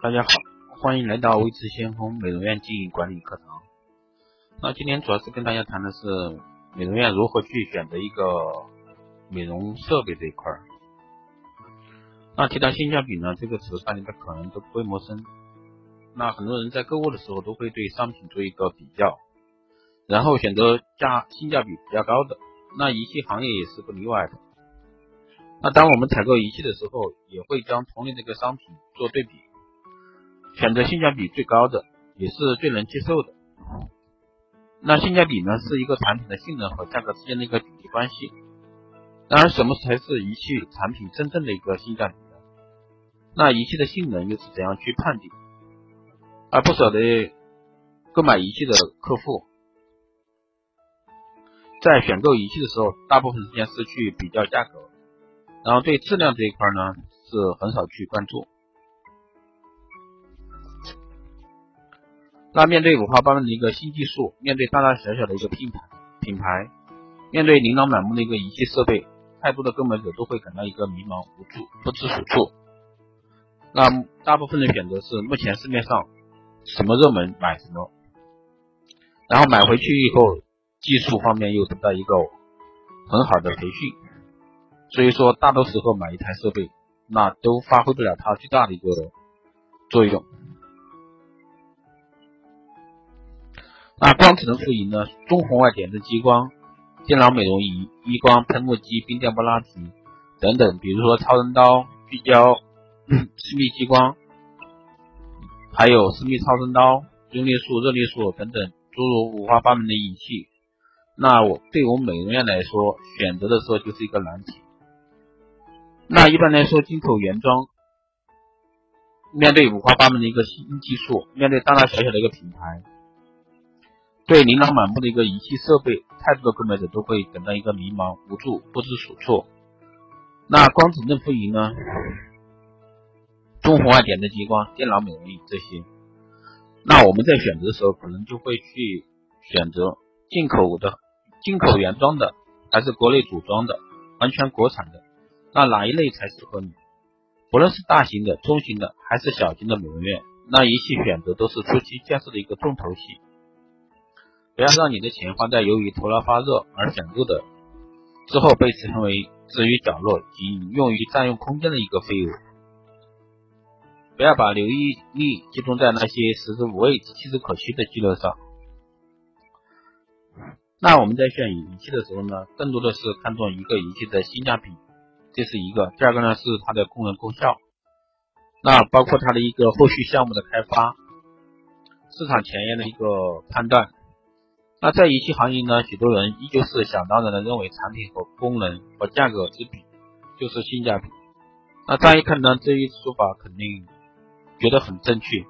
大家好，欢迎来到微智先锋美容院经营管理课堂。那今天主要是跟大家谈的是美容院如何去选择一个美容设备这一块儿。那提到性价比呢，这个词大家可能都不会陌生。那很多人在购物的时候都会对商品做一个比较，然后选择价性价比比较高的。那仪器行业也是不例外的。那当我们采购仪器的时候，也会将同类这个商品做对比。选择性价比最高的，也是最能接受的。那性价比呢，是一个产品的性能和价格之间的一个比例关系。然而，什么才是仪器产品真正的一个性价比呢？那仪器的性能又是怎样去判定？而不少的购买仪器的客户，在选购仪器的时候，大部分时间是去比较价格，然后对质量这一块呢，是很少去关注。那面对五花八门的一个新技术，面对大大小小的一个品牌品牌，面对琳琅满目的一个仪器设备，太多的购买者都会感到一个迷茫无助、不知所措。那大部分的选择是目前市面上什么热门买什么，然后买回去以后，技术方面又得到一个很好的培训，所以说大多时候买一台设备，那都发挥不了它最大的一个作用。那光子能复仪呢？中红外点阵激光、电脑美容仪、激光喷雾机、冰电波拉提等等，比如说超声刀、聚焦、私密激光，还有私密超声刀、用力束、热力束等等，诸如五花八门的仪器。那我对我们美容院来说，选择的时候就是一个难题。那一般来说，进口原装，面对五花八门的一个新技术，面对大大小小的一个品牌。对琳琅满目的一个仪器设备，太多的购买者都会感到一个迷茫、无助、不知所措。那光子嫩肤仪呢？中红外点阵激光、电脑美容仪这些，那我们在选择的时候，可能就会去选择进口的、进口原装的，还是国内组装的、完全国产的？那哪一类才适合你？不论是大型的、中型的，还是小型的美容院，那仪器选择都是初期建设的一个重头戏。不要让你的钱花在由于头脑发热而想购的，之后被成为置于角落仅用于占用空间的一个废物。不要把留意力集中在那些食之无味、弃之可惜的积乐上。那我们在选仪器的时候呢，更多的是看重一个仪器的性价比，这是一个；第二个呢是它的功能功效，那包括它的一个后续项目的开发、市场前沿的一个判断。那在仪器行业呢，许多人依旧是想当然的认为产品和功能和价格之比就是性价比。那乍一看呢，这一说法肯定觉得很正确，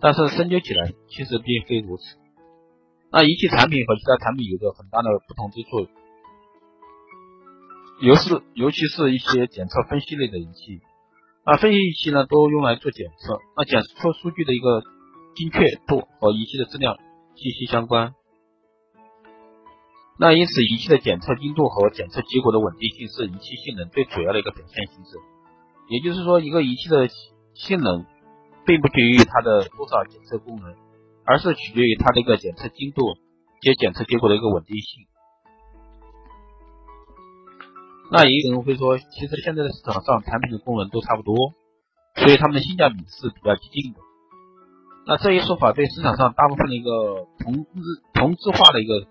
但是深究起来其实并非如此。那仪器产品和其他产品有着很大的不同之处，尤是尤其是一些检测分析类的仪器，那分析仪器呢都用来做检测，那检测数据的一个精确度和仪器的质量息息相关。那因此，仪器的检测精度和检测结果的稳定性是仪器性能最主要的一个表现形式。也就是说，一个仪器的性能并不决于它的多少检测功能，而是取决于它的一个检测精度及检测结果的一个稳定性。那也有人会说，其实现在的市场上产品的功能都差不多，所以它们的性价比是比较接近的。那这一说法对市场上大部分的一个同质同质化的一个。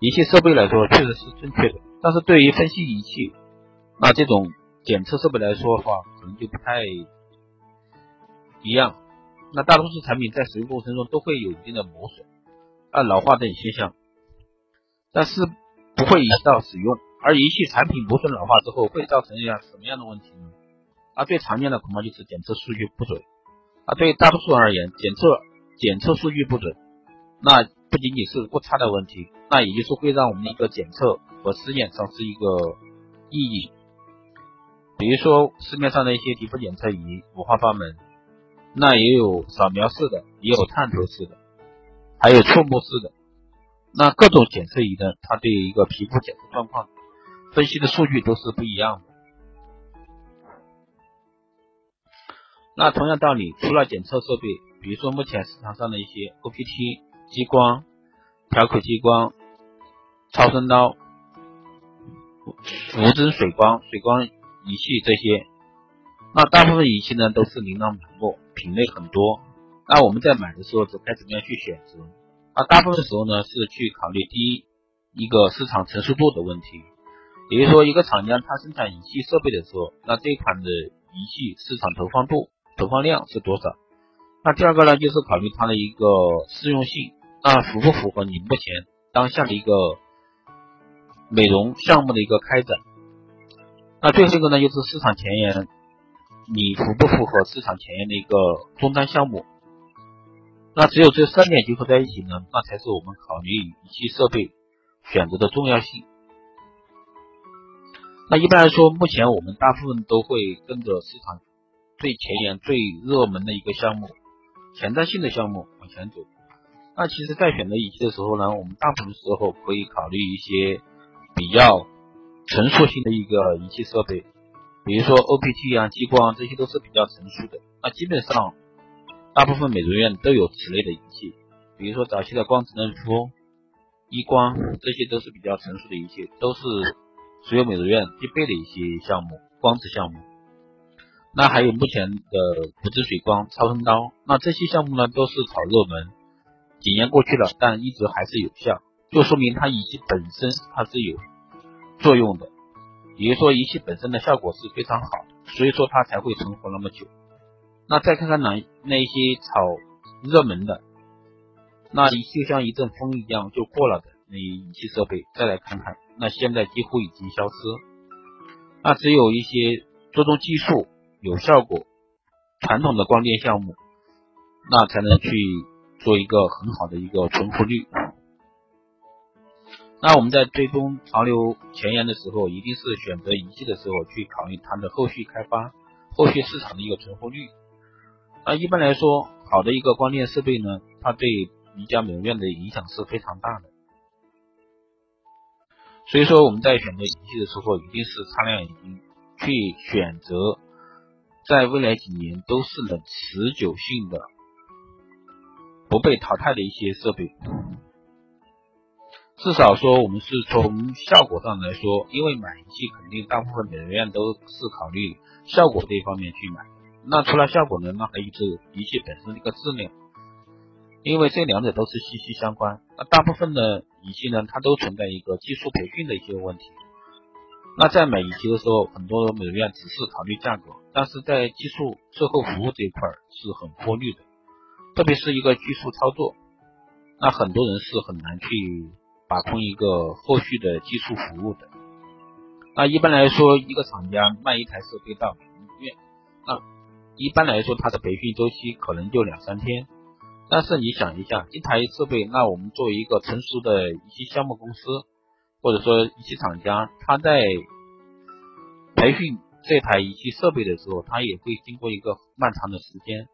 仪器设备来说确实是正确的，但是对于分析仪器，那这种检测设备来说的话，可能就不太一样。那大多数产品在使用过程中都会有一定的磨损、啊老化等现象，但是不会影响到使用。而仪器产品磨损老化之后会造成一样什么样的问题呢？啊，最常见的恐怕就是检测数据不准。啊，对大多数人而言，检测检测数据不准，那。不仅仅是误差的问题，那也就是会让我们的一个检测和实验丧失一个意义。比如说市面上的一些皮肤检测仪五花八门，那也有扫描式的，也有探头式的，还有触摸式的。那各种检测仪呢，它对一个皮肤检测状况分析的数据都是不一样的。那同样道理，除了检测设备，比如说目前市场上的一些 OPT 激光、调口激光、超声刀、无针水光、水光仪器这些，那大部分仪器呢都是琳琅满目，品类很多。那我们在买的时候，该怎么样去选择？那大部分时候呢，是去考虑第一一个市场成熟度的问题，也就是说，一个厂家他生产仪器设备的时候，那这款的仪器市场投放度、投放量是多少？那第二个呢，就是考虑它的一个适用性，那符不符合你目前当下的一个美容项目的一个开展？那最后一个呢，就是市场前沿，你符不符合市场前沿的一个终端项目？那只有这三点结合在一起呢，那才是我们考虑仪器设备选择的重要性。那一般来说，目前我们大部分都会跟着市场最前沿、最热门的一个项目、前瞻性的项目往前走。那其实，在选择仪器的时候呢，我们大部分时候可以考虑一些比较成熟性的一个仪器设备，比如说 OPT 啊、激光，这些都是比较成熟的。那基本上。大部分美容院都有此类的仪器，比如说早期的光子嫩肤、医光，这些都是比较成熟的仪器，都是所有美容院必备的一些项目，光子项目。那还有目前的无针水光、超声刀，那这些项目呢都是炒热门，几年过去了，但一直还是有效，就说明它仪器本身它是有作用的，也就说仪器本身的效果是非常好，所以说它才会存活那么久。那再看看哪那些炒热门的，那就像一阵风一样就过了的那仪器设备，再来看看，那现在几乎已经消失。那只有一些注重技术、有效果、传统的光电项目，那才能去做一个很好的一个存活率。那我们在追踪潮流前沿的时候，一定是选择仪器的时候去考虑它的后续开发、后续市场的一个存活率。那一般来说，好的一个光电设备呢，它对一家美容院的影响是非常大的。所以说我们在选择仪器的时候，一定是擦亮眼睛去选择，在未来几年都是能持久性的、不被淘汰的一些设备。至少说，我们是从效果上来说，因为买仪器肯定大部分美容院都是考虑效果这一方面去买。那除了效果呢？那还有就是仪器本身的一个质量，因为这两者都是息息相关。那大部分的仪器呢，它都存在一个技术培训的一些问题。那在买仪器的时候，很多美容院只是考虑价格，但是在技术售后服务这一块是很忽略的，特别是一个技术操作，那很多人是很难去把控一个后续的技术服务的。那一般来说，一个厂家卖一台设备到美容院，那一般来说，它的培训周期可能就两三天。但是你想一下，一台设备，那我们作为一个成熟的仪器项目公司，或者说仪器厂家，他在培训这台仪器设备的时候，他也会经过一个漫长的时间。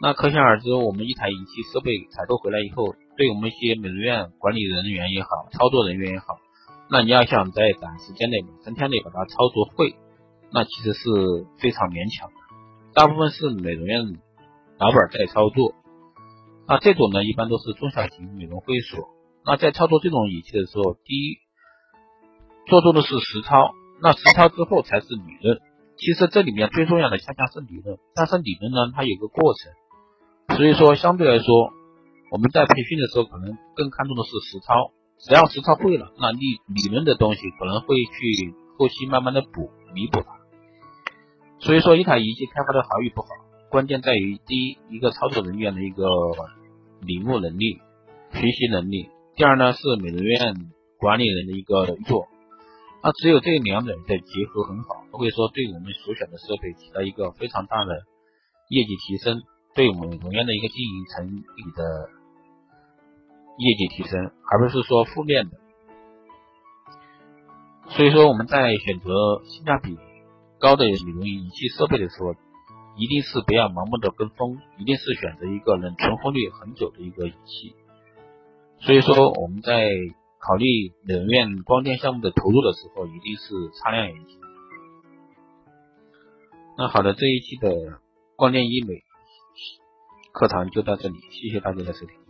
那可想而知，我们一台仪器设备采购回来以后，对我们一些美容院管理人员也好，操作人员也好，那你要想在短时间内两三天内把它操作会，那其实是非常勉强的。大部分是美容院老板在操作，那这种呢一般都是中小型美容会所。那在操作这种仪器的时候，第一做做的是实操，那实操之后才是理论。其实这里面最重要的恰恰是理论，但是理论呢它有个过程，所以说相对来说我们在培训的时候可能更看重的是实操。只要实操会了，那理理论的东西可能会去后期慢慢的补弥补它。所以说，一台仪器开发的好与不好，关键在于第一，一个操作人员的一个领悟能力、学习能力；第二呢，是美容院管理人的一个做。那只有这两者的结合很好，都会说对我们所选的设备起到一个非常大的业绩提升，对我们美容院的一个经营层里的业绩提升，而不是说负面的。所以说，我们在选择性价比。高的美容仪器设备的时候，一定是不要盲目的跟风，一定是选择一个能存活率很久的一个仪器。所以说我们在考虑美容院光电项目的投入的时候，一定是擦亮眼睛。那好的，这一期的光电医美课堂就到这里，谢谢大家的收听。